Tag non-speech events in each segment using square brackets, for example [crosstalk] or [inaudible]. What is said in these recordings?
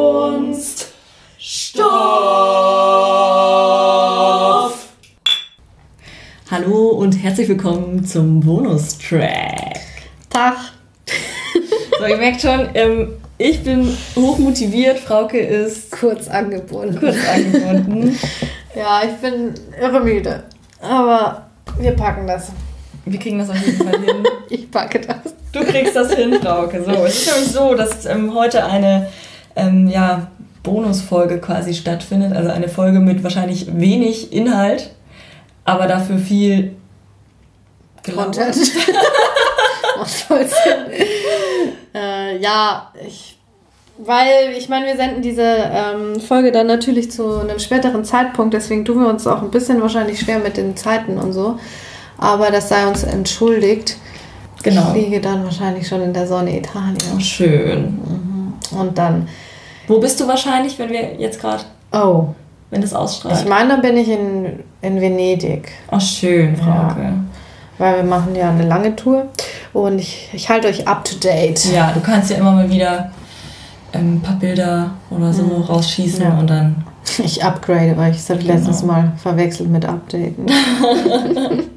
Kunst. Stoff. Hallo und herzlich willkommen zum Bonustrack. Tag. [laughs] So, ihr merkt schon, ähm, ich bin hochmotiviert, Frauke ist Kurz angebunden. kurz angebunden. [laughs] Ja, ich bin irre müde. Aber wir packen das. Wir kriegen das auf jeden Fall hin. [laughs] Ich packe das. Du kriegst das hin, Frauke. So, es ist nämlich so, dass ähm, heute eine ähm, ja, Bonusfolge quasi stattfindet. Also eine Folge mit wahrscheinlich wenig Inhalt, aber dafür viel. Content. [laughs] Äh, ja, ich. Weil, ich meine, wir senden diese ähm, Folge dann natürlich zu einem späteren Zeitpunkt, deswegen tun wir uns auch ein bisschen wahrscheinlich schwer mit den Zeiten und so. Aber das sei uns entschuldigt. Genau. Ich liege dann wahrscheinlich schon in der Sonne Italiens. Schön. Und dann, Wo bist du wahrscheinlich, wenn wir jetzt gerade, oh, wenn das ausstrahlt? ich meine, da bin ich in, in Venedig. Oh, schön, Frauke. Weil wir machen ja eine lange Tour und ich, ich halte euch up to date. Ja. du kannst ja immer mal wieder ähm, ein paar Bilder oder so rausschießen Ja. und dann. Ich upgrade, weil ich es habe Genau. letztens mal verwechselt mit Updaten. [laughs]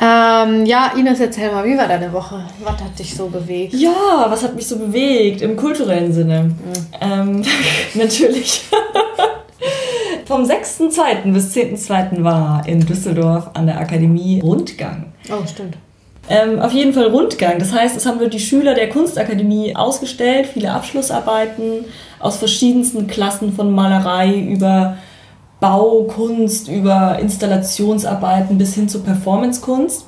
Ähm, ja, Ines, erzähl mal, wie war deine Woche? Was hat dich so bewegt? Ja, was hat mich so bewegt im kulturellen Sinne? Ähm, [laughs] natürlich. [laughs] Vom 6.2. bis 10.2. war in Düsseldorf an der Akademie Rundgang. Oh, stimmt. Ähm, auf jeden Fall Rundgang. Das heißt, es haben wir die Schüler der Kunstakademie ausgestellt, viele Abschlussarbeiten aus verschiedensten Klassen von Malerei über Baukunst, über Installationsarbeiten bis hin zur Performancekunst.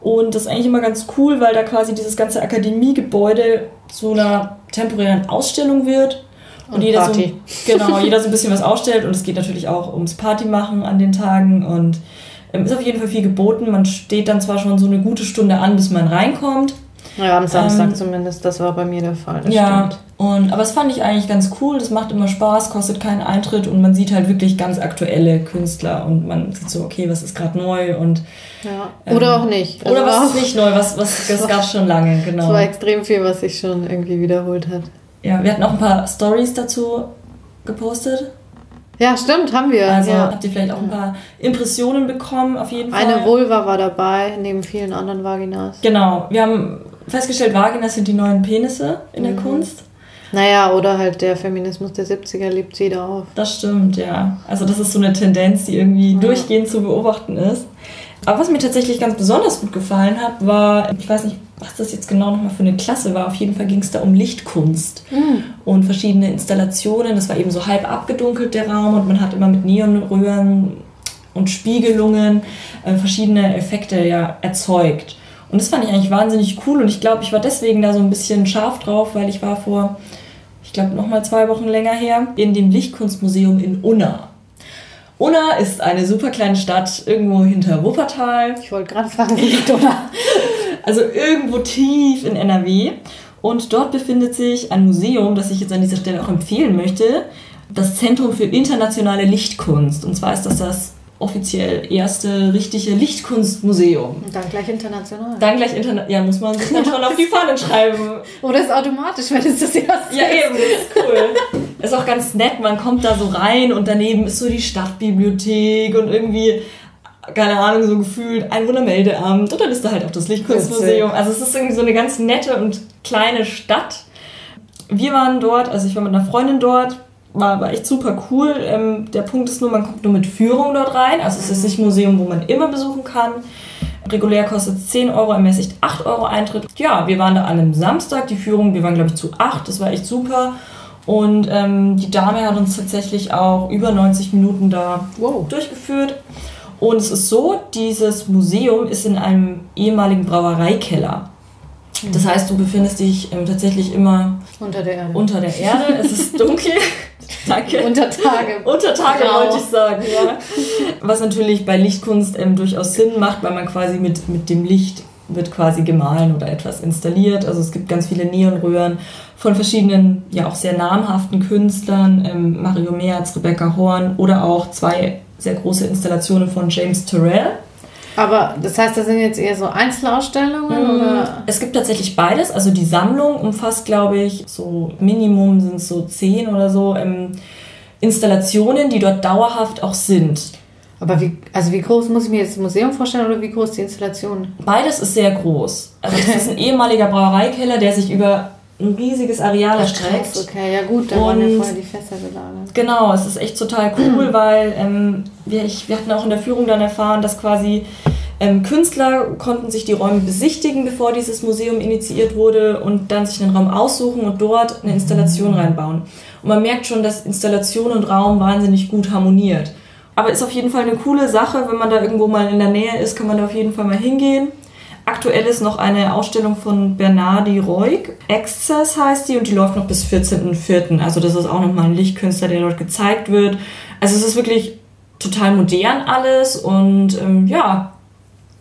Und das ist eigentlich immer ganz cool, weil da quasi dieses ganze Akademiegebäude zu einer temporären Ausstellung wird. Und jeder Party. So, [laughs] genau, jeder so ein bisschen was ausstellt. Und es geht natürlich auch ums Party machen an den Tagen. Und ähm, ist auf jeden Fall viel geboten. Man steht dann zwar schon so eine gute Stunde an, bis man reinkommt. Ja, am Samstag Ähm, zumindest, das war bei mir der Fall. Das ja, stimmt. und, aber es fand ich eigentlich ganz cool. Das macht immer Spaß, kostet keinen Eintritt und man sieht halt wirklich ganz aktuelle Künstler und man sieht so, okay, was ist gerade neu und Ja. Oder Ähm, auch nicht. oder Also was war ist nicht neu, was, was [laughs] das gab schon lange, Es genau. war extrem viel, was sich schon irgendwie wiederholt hat. Ja, wir hatten auch ein paar Stories dazu gepostet. Ja, stimmt, haben wir. Also ja. habt ihr vielleicht auch ein paar Impressionen bekommen, auf jeden Fall. Eine Vulva war dabei, neben vielen anderen Vaginas. Genau, wir haben festgestellt, Vaginas sind die neuen Penisse in Mhm. der Kunst. Naja, oder halt der Feminismus der 70er lebt wieder auf. Das stimmt, ja. Also das ist so eine Tendenz, die irgendwie durchgehend zu beobachten ist. Aber was mir tatsächlich ganz besonders gut gefallen hat, war, ich weiß nicht, was das jetzt genau nochmal für eine Klasse war, auf jeden Fall ging es da um Lichtkunst und verschiedene Installationen. Das war eben so halb abgedunkelt, der Raum, und man hat immer mit Neonröhren und Spiegelungen äh, verschiedene Effekte ja erzeugt. Und das fand ich eigentlich wahnsinnig cool und ich glaube, ich war deswegen da so ein bisschen scharf drauf, weil ich war vor, ich glaube, nochmal zwei Wochen länger her, in dem Lichtkunstmuseum in Unna. Unna ist eine super kleine Stadt irgendwo hinter Wuppertal, Ich wollte gerade fragen, wie liegt oder? [laughs] also irgendwo tief in NRW. Und dort befindet sich ein Museum, das ich jetzt an dieser Stelle auch empfehlen möchte, das Zentrum für internationale Lichtkunst. Und zwar ist das das offiziell erste richtige Lichtkunstmuseum. Und dann gleich international. Dann gleich Internet, ja, muss man sich dann schon auf die Fahnen schreiben. [laughs] Oder ist automatisch, wenn es das erste Ja, eben, das ist cool. Ist auch ganz nett, man kommt da so rein und daneben ist so die Stadtbibliothek und irgendwie, keine Ahnung, so gefühlt ein Wundermeldeamt und dann ist da halt auch das Lichtkunstmuseum. Also es ist irgendwie so eine ganz nette und kleine Stadt. Wir waren dort, also ich war mit einer Freundin dort, war aber echt super cool. Ähm, der Punkt ist nur, man kommt nur mit Führung dort rein. Also es ist nicht ein Museum, wo man immer besuchen kann. Regulär kostet es 10 Euro, ermäßigt 8 Euro Eintritt. Ja, wir waren da an einem Samstag, die Führung, wir waren glaube ich zu 8, das war echt super. Und ähm, die Dame hat uns tatsächlich auch über 90 Minuten da Wow. durchgeführt. Und es ist so, dieses Museum ist in einem ehemaligen Brauereikeller. Das heißt, du befindest dich ähm, tatsächlich immer Unter der Erde. unter der Erde. Es ist dunkel. [laughs] [laughs] Danke. Unter Tage. Unter Tage Grau. wollte ich sagen, ja. [laughs] Was natürlich bei Lichtkunst ähm, durchaus Sinn macht, weil man quasi mit, mit dem Licht wird quasi gemahlen oder etwas installiert. Also es gibt ganz viele Neonröhren von verschiedenen, ja auch sehr namhaften Künstlern, ähm, Mario Merz, Rebecca Horn oder auch zwei sehr große Installationen von James Turrell. Aber das heißt, das sind jetzt eher so Einzelausstellungen oder? Es gibt tatsächlich beides. Also die Sammlung umfasst, glaube ich, so Minimum sind es so zehn oder so ähm, Installationen, die dort dauerhaft auch sind. Aber wie, also wie groß muss ich mir jetzt das Museum vorstellen oder wie groß die Installation? Beides ist sehr groß. Also das ist ein ehemaliger Brauereikeller, der sich über ein riesiges Areal erstreckt. Okay, ja gut, da waren ja vorher die Fässer gelagert. Genau, es ist echt total cool, [clears throat] weil ähm, wir, ich, wir hatten auch in der Führung dann erfahren, dass quasi ähm, Künstler konnten sich die Räume besichtigen, bevor dieses Museum initiiert wurde und dann sich einen Raum aussuchen und dort eine Installation reinbauen. Und man merkt schon, dass Installation und Raum wahnsinnig gut harmoniert. Aber ist auf jeden Fall eine coole Sache, wenn man da irgendwo mal in der Nähe ist, kann man da auf jeden Fall mal hingehen. Aktuell ist noch eine Ausstellung von Bernardi Reuk. Access heißt die und die läuft noch bis 14.04. Also das ist auch nochmal ein Lichtkünstler, der dort gezeigt wird. Also es ist wirklich total modern alles und ähm, ja,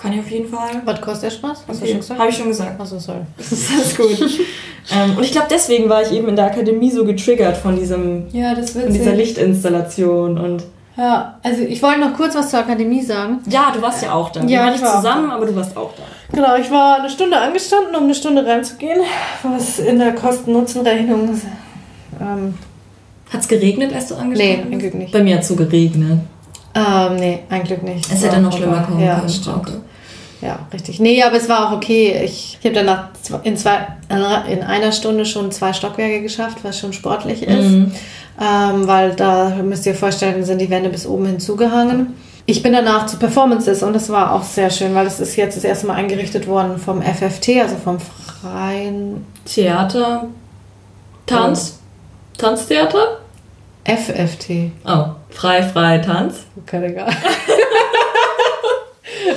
kann ich auf jeden Fall. Was kostet der Spaß? Hast du schon gesagt? Habe ich schon gesagt. Achso, sorry. [laughs] Das ist alles gut. [laughs] ähm, und ich glaube, deswegen war ich eben in der Akademie so getriggert von diesem, ja, das von dieser Lichtinstallation und ja, also ich wollte noch kurz was zur Akademie sagen. Ja, du warst ja auch da. Wir Ja, waren ich nicht zusammen, aber du warst auch da. Genau, ich war eine Stunde angestanden, um eine Stunde reinzugehen, was in der Kosten-Nutzen-Rechnung. Ähm, Hat es geregnet, als du nee, angestanden ein bist? Glück nicht. Bei mir hat es so geregnet. Ähm, nee, ein Glück nicht. Es hätte War noch schlimmer kommen ja, können. Stimmt. Ja, richtig. Nee, aber es war auch okay. Ich, ich habe danach in, zwei, in einer Stunde schon zwei Stockwerke geschafft, was schon sportlich ist. Mhm. Ähm, weil da müsst ihr euch vorstellen, sind die Wände bis oben hin zugehangen. Ich bin danach zu Performances und das war auch sehr schön, weil es ist jetzt das erste Mal eingerichtet worden vom FFT, also vom Freien Theater, Tanz, Tanztheater? FFT. Oh, frei, frei, Tanz. Okay, egal. [laughs]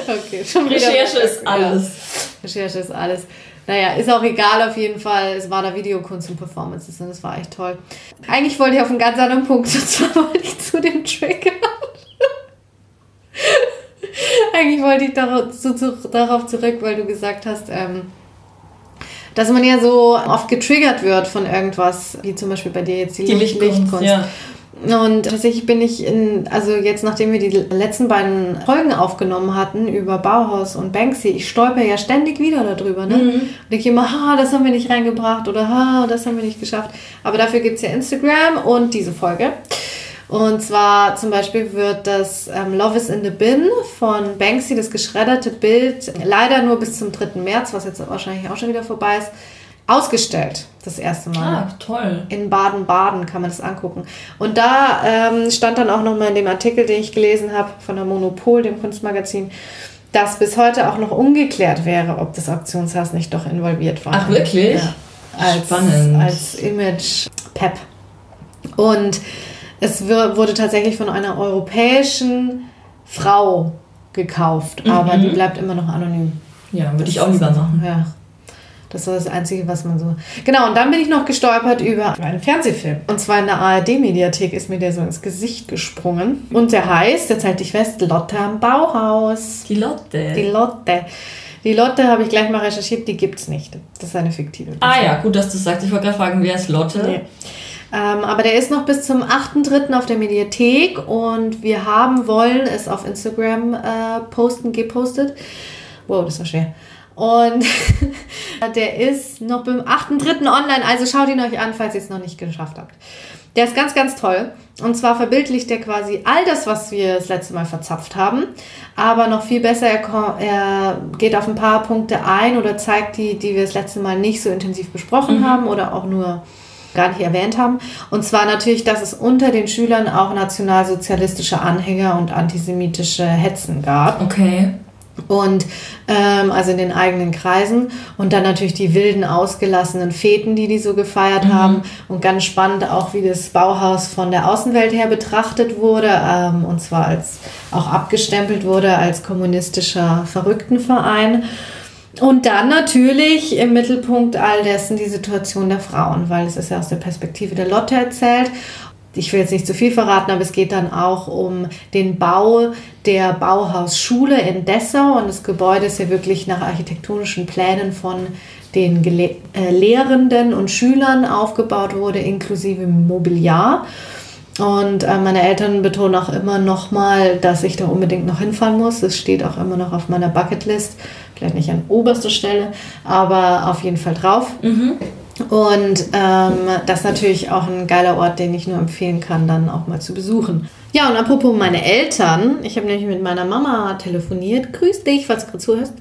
okay, schon wieder. Recherche ist alles. Ja, Recherche ist alles. Naja, ist auch egal auf jeden Fall. Es war da Videokunst und Performances und es war echt toll. Eigentlich wollte ich auf einen ganz anderen Punkt, [laughs] und zwar wollte ich zu dem Trigger. Eigentlich wollte ich darauf, zu, zu, darauf zurück, weil du gesagt hast, ähm, dass man ja so oft getriggert wird von irgendwas, wie zum Beispiel bei dir jetzt die, Die Licht- Lichtkunst, ja. Und tatsächlich bin ich in, also jetzt nachdem wir die letzten beiden Folgen aufgenommen hatten über Bauhaus und Banksy, ich stolper ja ständig wieder darüber. Ne? Und denke immer, ha, das haben wir nicht reingebracht oder ha, das haben wir nicht geschafft. Aber dafür gibt es ja Instagram und diese Folge. Und zwar zum Beispiel wird das ähm, Love is in the Bin von Banksy, das geschredderte Bild, leider nur bis zum 3. März, was jetzt wahrscheinlich auch schon wieder vorbei ist, ausgestellt. Das erste Mal. Ah, toll. In Baden-Baden kann man das angucken. Und da ähm, stand dann auch nochmal in dem Artikel, den ich gelesen habe von der Monopol, dem Kunstmagazin, dass bis heute auch noch ungeklärt wäre, ob das Auktionshaus nicht doch involviert war. Ach, wirklich? Ja. Als, Spannend. Als Image-Pep. Und es wurde tatsächlich von einer europäischen Frau gekauft, aber Mhm. die bleibt immer noch anonym. Ja, würde ich auch lieber machen. Ja. Das war das Einzige, was man so. Genau, und dann bin ich noch gestolpert über einen Fernsehfilm. Und zwar in der ARD-Mediathek ist mir der so ins Gesicht gesprungen. Und der heißt, jetzt halte ich fest, Lotte am Bauhaus. Die Lotte. Die Lotte. Die Lotte habe ich gleich mal recherchiert, die gibt's nicht. Das ist eine fiktive. ah ja, gut, dass du sagst. Ich wollte gerade fragen, wer ist Lotte? Nee. Ähm, aber der ist noch bis zum 8.3. auf der Mediathek und wir haben, wollen es auf Instagram äh, posten, gepostet. Wow, das war schwer. Und [laughs] der ist noch beim 8.3. online, also schaut ihn euch an, falls ihr es noch nicht geschafft habt. Der ist ganz, ganz toll. Und zwar verbildlicht er quasi all das, was wir das letzte Mal verzapft haben. Aber noch viel besser, er, er geht auf ein paar Punkte ein oder zeigt die, die wir das letzte Mal nicht so intensiv besprochen haben oder auch nur gar nicht erwähnt haben. Und zwar natürlich, dass es unter den Schülern auch nationalsozialistische Anhänger und antisemitische Hetzen gab. Okay. Und ähm, also in den eigenen Kreisen. Und dann natürlich die wilden, ausgelassenen Feten, die die so gefeiert haben. Und ganz spannend auch, wie das Bauhaus von der Außenwelt her betrachtet wurde. Ähm, und zwar als auch abgestempelt wurde als kommunistischer Verrücktenverein. Und dann natürlich im Mittelpunkt all dessen die Situation der Frauen, weil es ist ja aus der Perspektive der Lotte erzählt. Ich will jetzt nicht zu viel verraten, aber es geht dann auch um den Bau der Bauhausschule in Dessau. Und das Gebäude ist ja wirklich nach architektonischen Plänen von den Gele äh, Lehrenden und Schülern aufgebaut wurde, inklusive Mobiliar. Und äh, meine Eltern betonen auch immer noch mal, dass ich da unbedingt noch hinfahren muss. Es steht auch immer noch auf meiner Bucketlist Vielleicht nicht an oberster Stelle, aber auf jeden Fall drauf. Und ähm, das ist natürlich auch ein geiler Ort, den ich nur empfehlen kann, dann auch mal zu besuchen. Ja, und apropos meine Eltern, ich habe nämlich mit meiner Mama telefoniert. Grüß dich, falls du gerade zuhörst.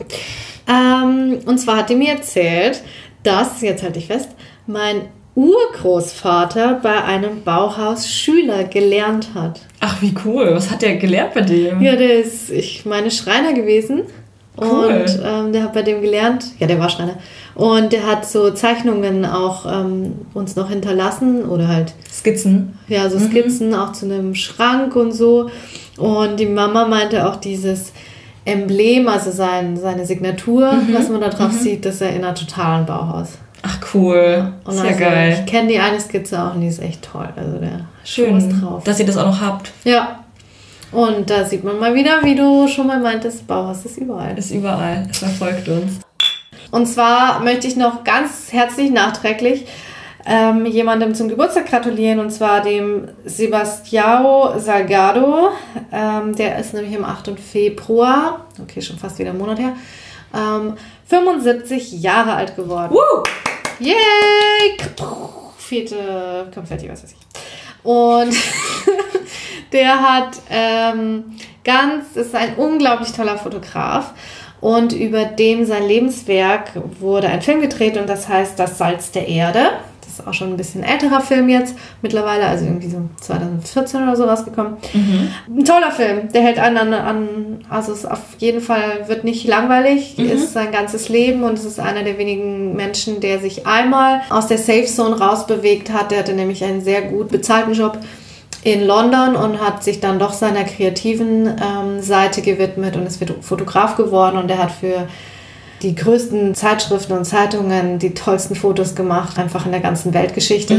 Ähm, und zwar hat die mir erzählt, dass, jetzt halte ich fest, mein Urgroßvater bei einem Bauhaus Schüler gelernt hat. Ach, wie cool. Was hat der gelernt bei dem? Ja, der ist, ich meine, Schreiner gewesen. Cool. Und ähm, der hat bei dem gelernt, ja, der war Schreiner. Und der hat so Zeichnungen auch ähm, uns noch hinterlassen oder halt, Skizzen. ja, so Skizzen auch zu einem Schrank und so. Und die Mama meinte auch dieses Emblem, also sein, seine Signatur, was man da drauf sieht, das erinnert total an Bauhaus. Ach, cool. Und Sehr also, geil. Ich kenne die eine Skizze auch und die ist echt toll. Also der Schön, was drauf. dass ihr das auch noch habt. Ja. Und da sieht man mal wieder, wie du schon mal meintest, Bauhaus ist überall. Ist überall. Es verfolgt uns. Und zwar möchte ich noch ganz herzlich nachträglich ähm, jemandem zum Geburtstag gratulieren, und zwar dem Sebastião Salgado. Ähm, der ist nämlich am 8. Februar, okay, schon fast wieder einen Monat her, ähm, 75 Jahre alt geworden. Woo! Yay! Vierte Konfetti, was weiß ich. Und [laughs] der hat ähm, ganz, ist ein unglaublich toller Fotograf. Und über dem sein Lebenswerk wurde ein Film gedreht und das heißt Das Salz der Erde. Das ist auch schon ein bisschen älterer Film jetzt mittlerweile, also irgendwie so 2014 oder so rausgekommen. Ein toller Film, der hält einen an, an also es auf jeden Fall wird nicht langweilig, ist sein ganzes Leben und es ist einer der wenigen Menschen, der sich einmal aus der Safe Zone rausbewegt hat. Der hatte nämlich einen sehr gut bezahlten Job in London und hat sich dann doch seiner kreativen ähm, Seite gewidmet und ist Fotograf geworden und er hat für die größten Zeitschriften und Zeitungen die tollsten Fotos gemacht, einfach in der ganzen Weltgeschichte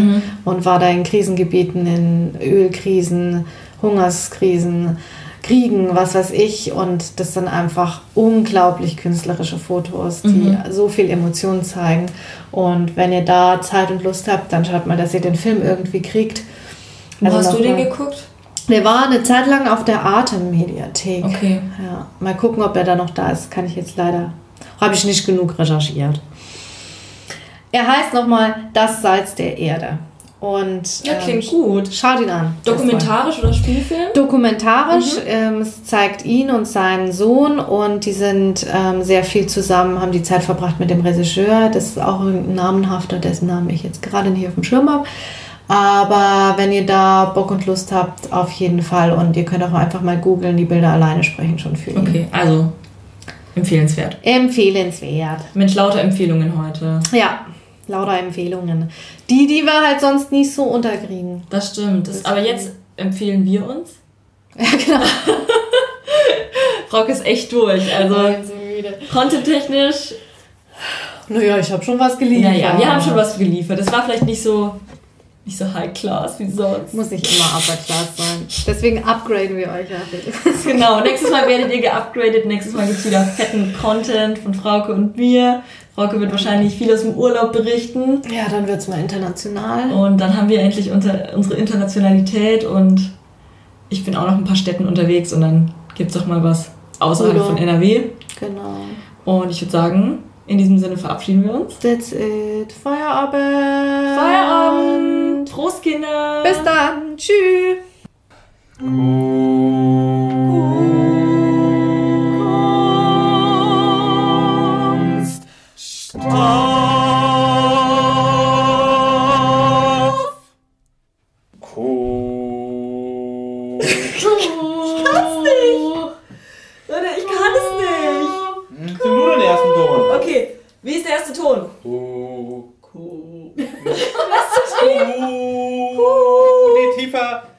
und war da in Krisengebieten, in Ölkrisen, Hungerskrisen, Kriegen, was weiß ich. Und das sind einfach unglaublich künstlerische Fotos, die so viel Emotionen zeigen. Und wenn ihr da Zeit und Lust habt, dann schaut mal, dass ihr den Film irgendwie kriegt. Wo Also hast du den geguckt? Der war eine Zeit lang auf der Arte-Mediathek. Okay. Ja, mal gucken, ob er da noch da ist. Kann ich jetzt leider. Habe ich nicht genug recherchiert. Er heißt nochmal Das Salz der Erde. Und Ja, ähm, klingt gut. schaut ihn an. Dokumentarisch oder Spielfilm? Dokumentarisch. Ähm, es zeigt ihn und seinen Sohn und die sind ähm, sehr viel zusammen, haben die Zeit verbracht mit dem Regisseur. Das ist auch ein namenhafter, dessen Namen ich jetzt gerade nicht auf dem Schirm habe. Aber wenn ihr da Bock und Lust habt, auf jeden Fall. Und ihr könnt auch einfach mal googeln, die Bilder alleine sprechen schon für ihn. Okay, also empfehlenswert. Empfehlenswert. Mensch, lauter Empfehlungen heute. Ja, lauter Empfehlungen. Die, die wir halt sonst nicht so unterkriegen. Das stimmt. Das, aber jetzt empfehlen wir uns. [laughs] Ja, genau. [laughs] Frauke ist echt durch. Also content-technisch, Naja, ich habe schon was geliefert. naja, wir haben schon was geliefert. Das war vielleicht nicht so, nicht so high class wie sonst. Muss nicht immer Upper Class sein. Deswegen upgraden wir euch ja. [laughs] Genau, nächstes Mal werdet ihr geupgradet. Nächstes Mal gibt es wieder fetten Content von Frauke und mir. Frauke wird wahrscheinlich viel aus dem Urlaub berichten. Ja, dann wird's mal international. Und dann haben wir endlich unter, unsere Internationalität und ich bin auch noch in ein paar Städten unterwegs und dann gibt es doch mal was außerhalb Urlaub. von NRW. Genau. Und ich würde sagen, in diesem Sinne verabschieden wir uns. That's it. Feierabend. Feierabend! Prost, Kinder! Bis dann. Tschüss.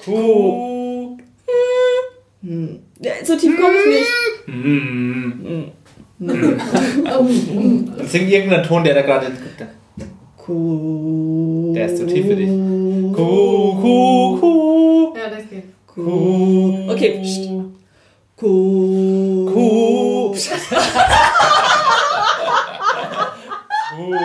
Kuh. Hm. So tief komme ich nicht. Hm. Hm. Sing irgendeinen Ton, der da gerade. Kuh. Der ist zu tief für dich. Kuh, Kuh, Kuh. Ja, das geht. Kuh. Okay, pst. Kuh. Kuh. [laughs] Kuh.